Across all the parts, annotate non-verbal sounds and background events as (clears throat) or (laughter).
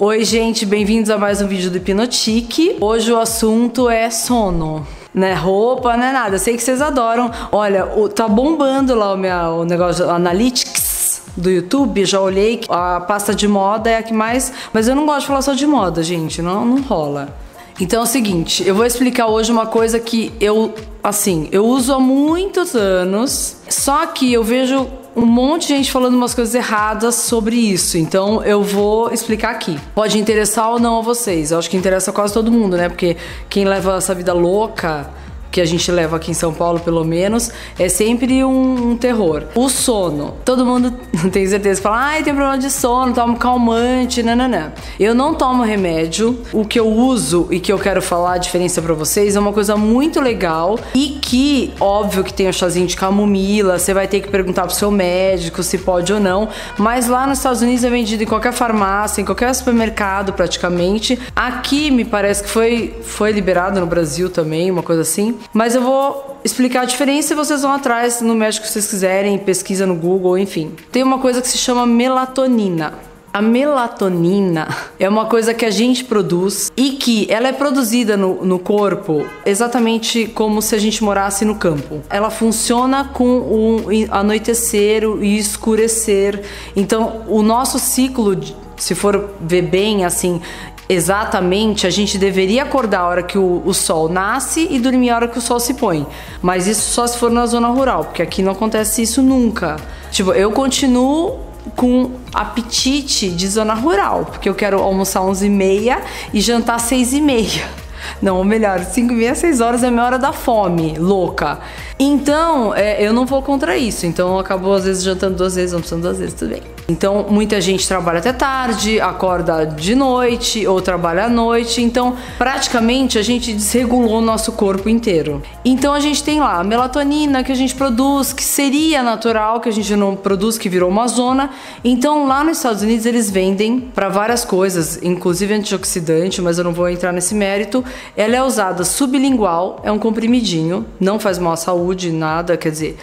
Oi, gente, bem-vindos a mais um vídeo do Hipnotique. Hoje o assunto é sono. Não é roupa, não é nada. Sei que vocês adoram. Olha, o, tá bombando lá o, meu, o negócio Analytics do YouTube, já olhei, a pasta de moda é a que mais. Mas eu não gosto de falar só de moda, gente, não, não rola. Então é o seguinte, eu vou explicar hoje uma coisa que eu, assim, eu uso há muitos anos, só que eu vejo um monte de gente falando umas coisas erradas sobre isso. Então eu vou explicar aqui. Pode interessar ou não a vocês. Eu acho que interessa quase todo mundo, né? Porque quem leva essa vida louca que a gente leva aqui em São Paulo, pelo menos, é sempre um, um terror. O sono. Todo mundo (laughs) tem certeza fala, ai, tem problema de sono, tomo calmante, nananã. Eu não tomo remédio. O que eu uso e que eu quero falar a diferença para vocês é uma coisa muito legal e que, óbvio que tem o chazinho de camomila, você vai ter que perguntar pro seu médico se pode ou não, mas lá nos Estados Unidos é vendido em qualquer farmácia, em qualquer supermercado praticamente. Aqui me parece que foi, foi liberado no Brasil também, uma coisa assim. Mas eu vou explicar a diferença e vocês vão atrás no médico que vocês quiserem, pesquisa no Google, enfim. Tem uma coisa que se chama melatonina. A melatonina (laughs) é uma coisa que a gente produz e que ela é produzida no, no, corpo exatamente como se a gente morasse no campo. Ela funciona com o anoitecer e escurecer. Então, o nosso ciclo, se for ver bem assim, exatamente, a gente deveria acordar a hora que o, o, sol nasce e dormir a hora que o sol se põe. Mas isso só se for na zona rural, porque aqui não acontece isso nunca. Tipo, eu continuo com apetite de zona rural, porque eu quero almoçar 11h30 e jantar 6h30. Não, ou melhor, 5 e meia, 6 horas é a minha hora da fome, louca. Então, é, eu não vou contra isso. Então, acabou às vezes jantando duas vezes, almoçando duas vezes, tudo bem. Então, muita gente trabalha até tarde, acorda de noite ou trabalha à noite. Então, praticamente a gente desregulou o nosso corpo inteiro. Então, a gente tem lá a melatonina que a gente produz, que seria natural, que a gente não produz, que virou uma zona. Então, lá nos Estados Unidos, eles vendem para várias coisas, inclusive antioxidante, mas eu não vou entrar nesse mérito. Ela é usada sublingual, é um comprimidinho, não faz mal à saúde, nada, quer dizer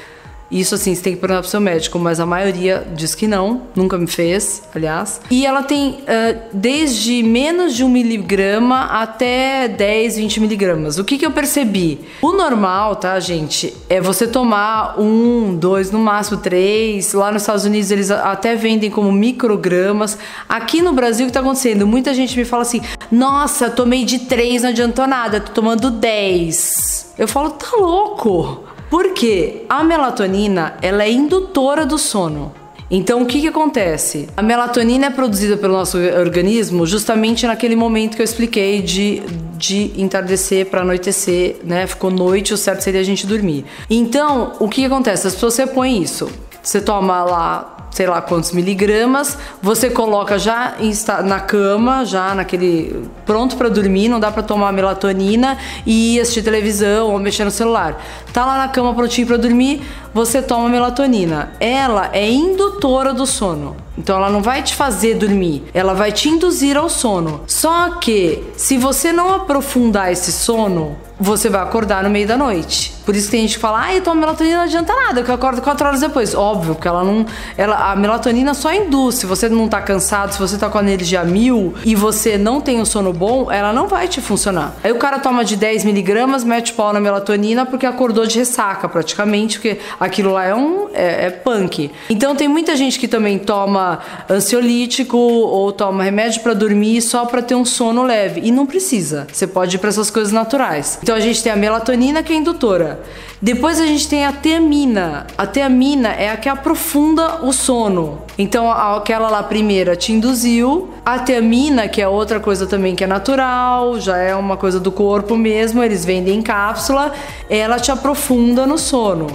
isso assim, você tem que perguntar pro seu médico, mas a maioria diz que não, nunca me fez, aliás. E ela tem uh, desde menos de um miligrama até 10, 20 miligramas. O que, que eu percebi? O normal, tá, gente, é você tomar um, dois, no máximo três. Lá nos Estados Unidos eles até vendem como microgramas. Aqui no Brasil, o que tá acontecendo? Muita gente me fala assim: nossa, tomei de três, não adiantou nada, tô tomando 10. Eu falo, tá louco? Porque a melatonina, ela é indutora do sono. Então, o que, que acontece? A melatonina é produzida pelo nosso organismo justamente naquele momento que eu expliquei de, de entardecer para anoitecer, né? Ficou noite, o certo seria a gente dormir. Então, o que, que acontece? As pessoas repõem isso. Você toma lá sei lá quantos miligramas, você coloca já na cama, já naquele pronto para dormir, não dá para tomar melatonina e assistir televisão ou mexer no celular. Tá lá na cama prontinho para dormir, você toma melatonina. Ela é indutora do sono. Então ela não vai te fazer dormir, ela vai te induzir ao sono. Só que se você não aprofundar esse sono, você vai acordar no meio da noite. Por isso tem gente que fala, ah, eu tomo melatonina, não adianta nada, que eu acordo quatro horas depois. Óbvio, porque ela não. Ela, a melatonina só induz. Se você não tá cansado, se você tá com a energia mil e você não tem um sono bom, ela não vai te funcionar. Aí o cara toma de 10 miligramas, mete pau na melatonina porque acordou de ressaca, praticamente, porque aquilo lá é um. é, é punk. Então tem muita gente que também toma ansiolítico ou toma remédio para dormir só para ter um sono leve. E não precisa. Você pode ir pra essas coisas naturais. Então a gente tem a melatonina que é indutora. Depois a gente tem a teamina. A teamina é a que aprofunda o sono. Então aquela lá primeira te induziu. A teamina, que é outra coisa também que é natural, já é uma coisa do corpo mesmo, eles vendem em cápsula, ela te aprofunda no sono.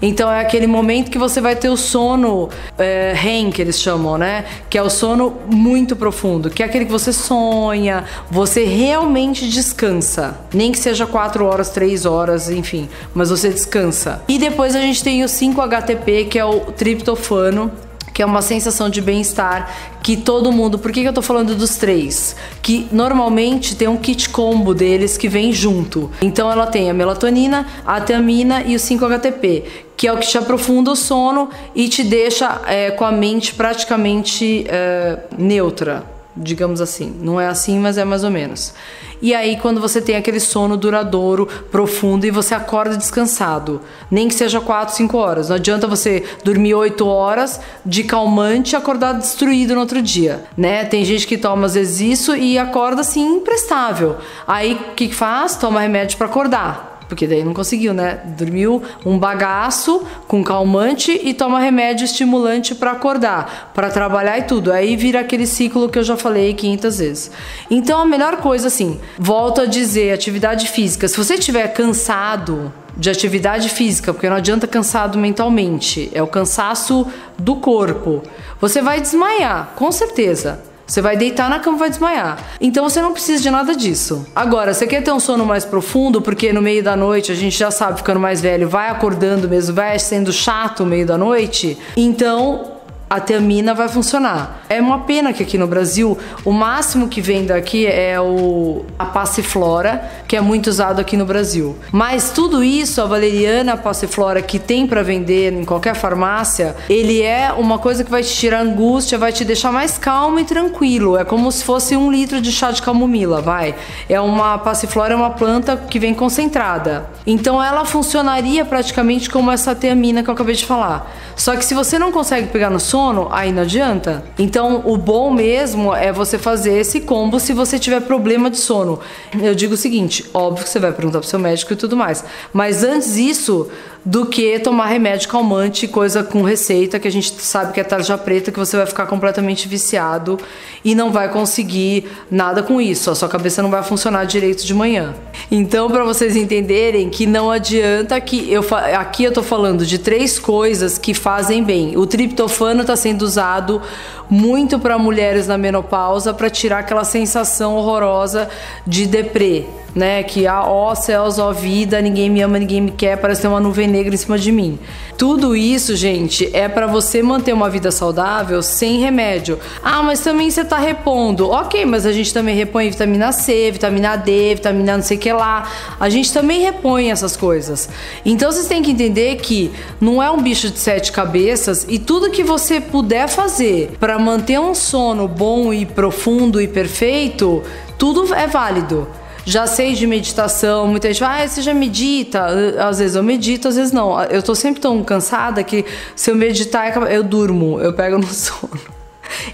Então é aquele momento que você vai ter o sono é, REM, que eles chamam, né? Que é o sono muito profundo, que é aquele que você sonha, você realmente descansa. Nem que seja 4 horas, 3 horas, enfim, mas você descansa. E depois a gente tem o 5-HTP, que é o triptofano, que é uma sensação de bem-estar que todo mundo. Por que, que eu tô falando dos três? Que normalmente tem um kit combo deles que vem junto. Então ela tem a melatonina, a teamina e o 5-HTP, que é o que te aprofunda o sono e te deixa é, com a mente praticamente é, neutra digamos assim. Não é assim, mas é mais ou menos. E aí, quando você tem aquele sono duradouro, profundo e você acorda descansado, nem que seja 4, 5 horas. Não adianta você dormir 8 horas de calmante e acordar destruído no outro dia, né? Tem gente que toma às vezes isso e acorda assim imprestável. Aí o que faz? Toma remédio para acordar porque daí não conseguiu, né? Dormiu um bagaço com calmante e toma remédio estimulante para acordar, para trabalhar e tudo. Aí vira aquele ciclo que eu já falei 500 vezes. Então a melhor coisa assim, volto a dizer, atividade física. Se você estiver cansado, de atividade física, porque não adianta cansado mentalmente, é o cansaço do corpo. Você vai desmaiar, com certeza. Você vai deitar na cama e vai desmaiar. Então você não precisa de nada disso. Agora, você quer ter um sono mais profundo, porque no meio da noite a gente já sabe, ficando mais velho, vai acordando mesmo, vai sendo chato no meio da noite. Então, a teamina vai funcionar. É uma pena que aqui no Brasil o máximo que vem daqui é o a passiflora, que é muito usado aqui no Brasil. Mas tudo isso, a valeriana, a passiflora que tem para vender em qualquer farmácia, ele é uma coisa que vai te tirar angústia, vai te deixar mais calmo e tranquilo. É como se fosse um litro de chá de camomila, vai. É uma passiflora é uma planta que vem concentrada. Então ela funcionaria praticamente como essa teamina que eu acabei de falar. Só que se você não consegue pegar no sono, aí não adianta. Então, o bom mesmo é você fazer esse combo se você tiver problema de sono. Eu digo o seguinte, óbvio que você vai perguntar pro seu médico e tudo mais, mas antes disso, do que tomar remédio calmante, coisa com receita, que a gente sabe que é tarja preta, que você vai ficar completamente viciado e não vai conseguir nada com isso. A sua cabeça não vai funcionar direito de manhã. Então, para vocês entenderem que não adianta que eu aqui eu tô falando de três coisas que fazem bem. O triptofano está sendo usado muito para mulheres na menopausa para tirar aquela sensação horrorosa de deprê né? Que a ó céus, ó vida, ninguém me ama, ninguém me quer, parece ter uma nuvem negra em cima de mim. Tudo isso, gente, é para você manter uma vida saudável sem remédio. Ah, mas também você tá repondo. Ok, mas a gente também repõe vitamina C, vitamina D, vitamina não sei o que lá. A gente também repõe essas coisas. Então vocês têm que entender que não é um bicho de sete cabeças e tudo que você puder fazer para manter um sono bom e profundo e perfeito, tudo é válido já sei de meditação, muita gente fala, ah, você já medita? Às vezes eu medito, às vezes não. Eu tô sempre tão cansada que se eu meditar, eu durmo, eu pego (laughs) no sono.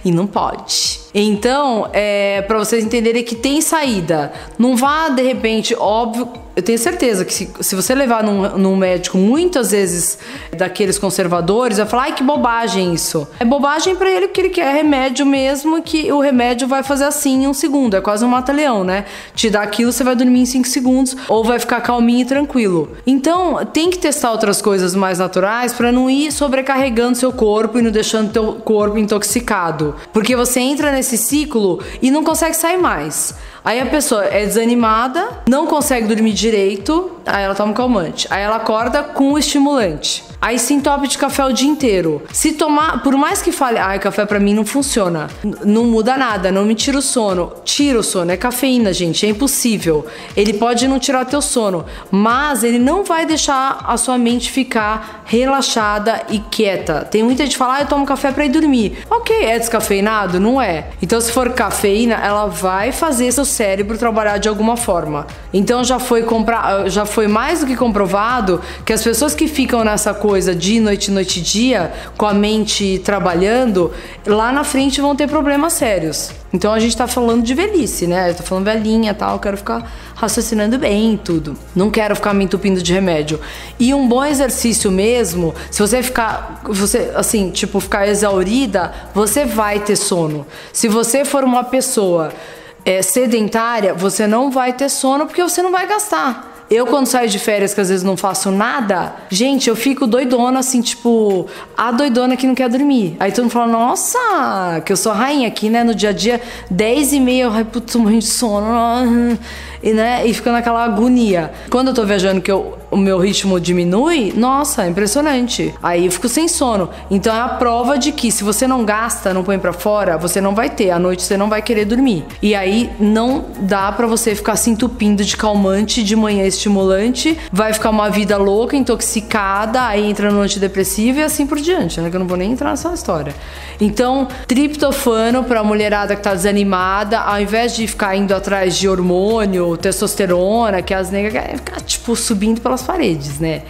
E não pode. Então, é, para vocês entenderem que tem saída. Não vá de repente, óbvio, eu tenho certeza que se, se você levar num, num, médico muitas vezes daqueles conservadores, vai falar, ai que bobagem isso. É bobagem para ele porque ele quer remédio mesmo, que o remédio vai fazer assim em um segundo. É quase um mata-leão, né? Te dá aquilo, você vai dormir em cinco segundos ou vai ficar calminho e tranquilo. Então, tem que testar outras coisas mais naturais para não ir sobrecarregando seu corpo e não deixando teu corpo intoxicado. Porque você entra nesse ciclo e não consegue sair mais. Aí a pessoa é desanimada, não consegue dormir direito, aí ela toma um calmante. Aí ela acorda com o estimulante. Aí se entope de café o dia inteiro. Se tomar, por mais que fale, ai, café para mim não funciona, não muda nada, não me tira o sono. Tira o sono, é cafeína, gente, é impossível. Ele pode não tirar teu sono, mas ele não vai deixar a sua mente ficar relaxada e quieta. Tem muita gente que fala, ah, eu tomo café para ir dormir. Ok, é descafeinado? Não é. Então se for cafeína, ela vai fazer seu cérebro trabalhar de alguma forma. Então já foi comprar, já foi mais do que comprovado que as pessoas que ficam nessa coisa coisa de noite, noite e dia, com a mente trabalhando, lá na frente vão ter problemas sérios. Então a gente tá falando de velhice, né? Eu tô falando velhinha tal, quero ficar raciocinando bem tudo. Não quero ficar me entupindo de remédio. E um bom exercício mesmo, se você ficar, você assim, tipo, ficar exaurida, você vai ter sono. Se você for uma pessoa é, sedentária, você não vai ter sono porque você não vai gastar. Eu, quando saio de férias, que às vezes não faço nada, gente, eu fico doidona, assim, tipo, a doidona que não quer dormir. Aí todo mundo fala, nossa, que eu sou rainha aqui, né? No dia a dia, 10 e meia, eu, putz, morrendo de sono. (laughs) e, né, e fica naquela agonia. Quando eu tô viajando que eu, o meu ritmo diminui, nossa, é impressionante. Aí eu fico sem sono. Então é a prova de que se você não gasta, não põe para fora, você não vai ter. À noite você não vai querer dormir. E aí não dá para você ficar se entupindo de calmante, de manhã estimulante, vai ficar uma vida louca, intoxicada, aí entra no antidepressivo e assim por diante, né? Que eu não vou nem entrar nessa história. Então, triptofano para mulherada que tá desanimada, ao invés de ficar indo atrás de hormônio, testosterona, que as negras ficar tipo subindo pelas paredes, né?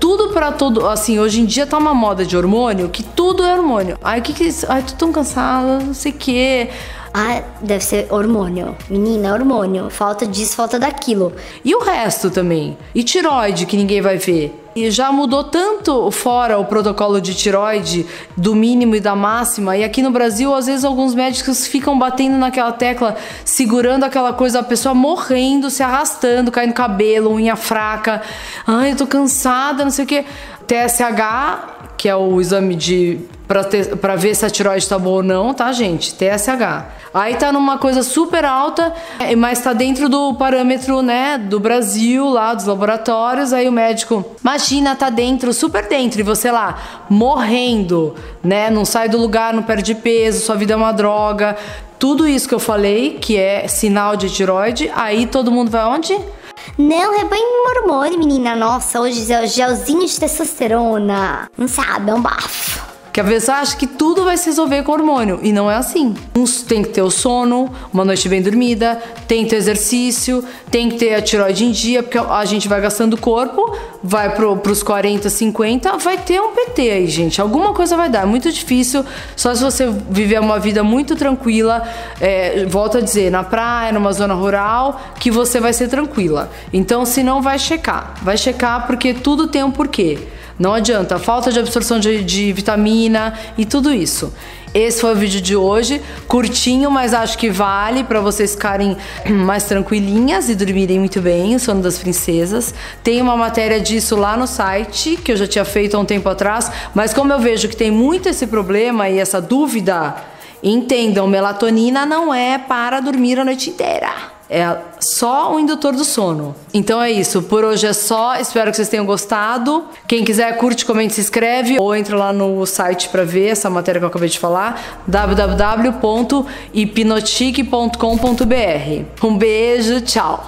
Tudo para todo. Assim, hoje em dia tá uma moda de hormônio que tudo é hormônio. Ai, o que que. Ai, tô tão cansada, não sei o quê. Ah, deve ser hormônio. Menina, hormônio. Falta disso, falta daquilo. E o resto também? E tiroide, que ninguém vai ver? E já mudou tanto fora o protocolo de tiroide, do mínimo e da máxima. E aqui no Brasil, às vezes, alguns médicos ficam batendo naquela tecla, segurando aquela coisa, a pessoa morrendo, se arrastando, caindo cabelo, unha fraca. Ai, eu tô cansada, não sei o quê. TSH, que é o exame de para ver se a tiroide tá boa ou não, tá, gente? TSH. Aí tá numa coisa super alta, é, mas tá dentro do parâmetro, né, do Brasil, lá dos laboratórios. Aí o médico, imagina, tá dentro, super dentro, e você lá morrendo, né? Não sai do lugar, não perde peso, sua vida é uma droga. Tudo isso que eu falei, que é sinal de tiroide, aí todo mundo vai onde? Não, rebanho hormônio, menina. Nossa, hoje é o gelzinho de testosterona. Não sabe, é um bafo. Que a pessoa acha que tudo vai se resolver com hormônio. E não é assim. Tem que ter o sono, uma noite bem dormida, tem que ter exercício, tem que ter a tiroide em dia, porque a gente vai gastando o corpo, vai pro, pros 40, 50, vai ter um PT aí, gente. Alguma coisa vai dar. É muito difícil. Só se você viver uma vida muito tranquila, é, volto a dizer, na praia, numa zona rural, que você vai ser tranquila. Então, se não, vai checar. Vai checar porque tudo tem um porquê. Não adianta, falta de absorção de, de vitamina e tudo isso. Esse foi o vídeo de hoje, curtinho, mas acho que vale para vocês ficarem (clears throat) mais tranquilinhas e dormirem muito bem, o sono das princesas. Tem uma matéria disso lá no site, que eu já tinha feito há um tempo atrás, mas como eu vejo que tem muito esse problema e essa dúvida, entendam, melatonina não é para dormir a noite inteira. É só o indutor do sono. Então é isso. Por hoje é só. Espero que vocês tenham gostado. Quem quiser, curte, comente, se inscreve ou entra lá no site para ver essa matéria que eu acabei de falar: www.hipnotique.com.br. Um beijo, tchau.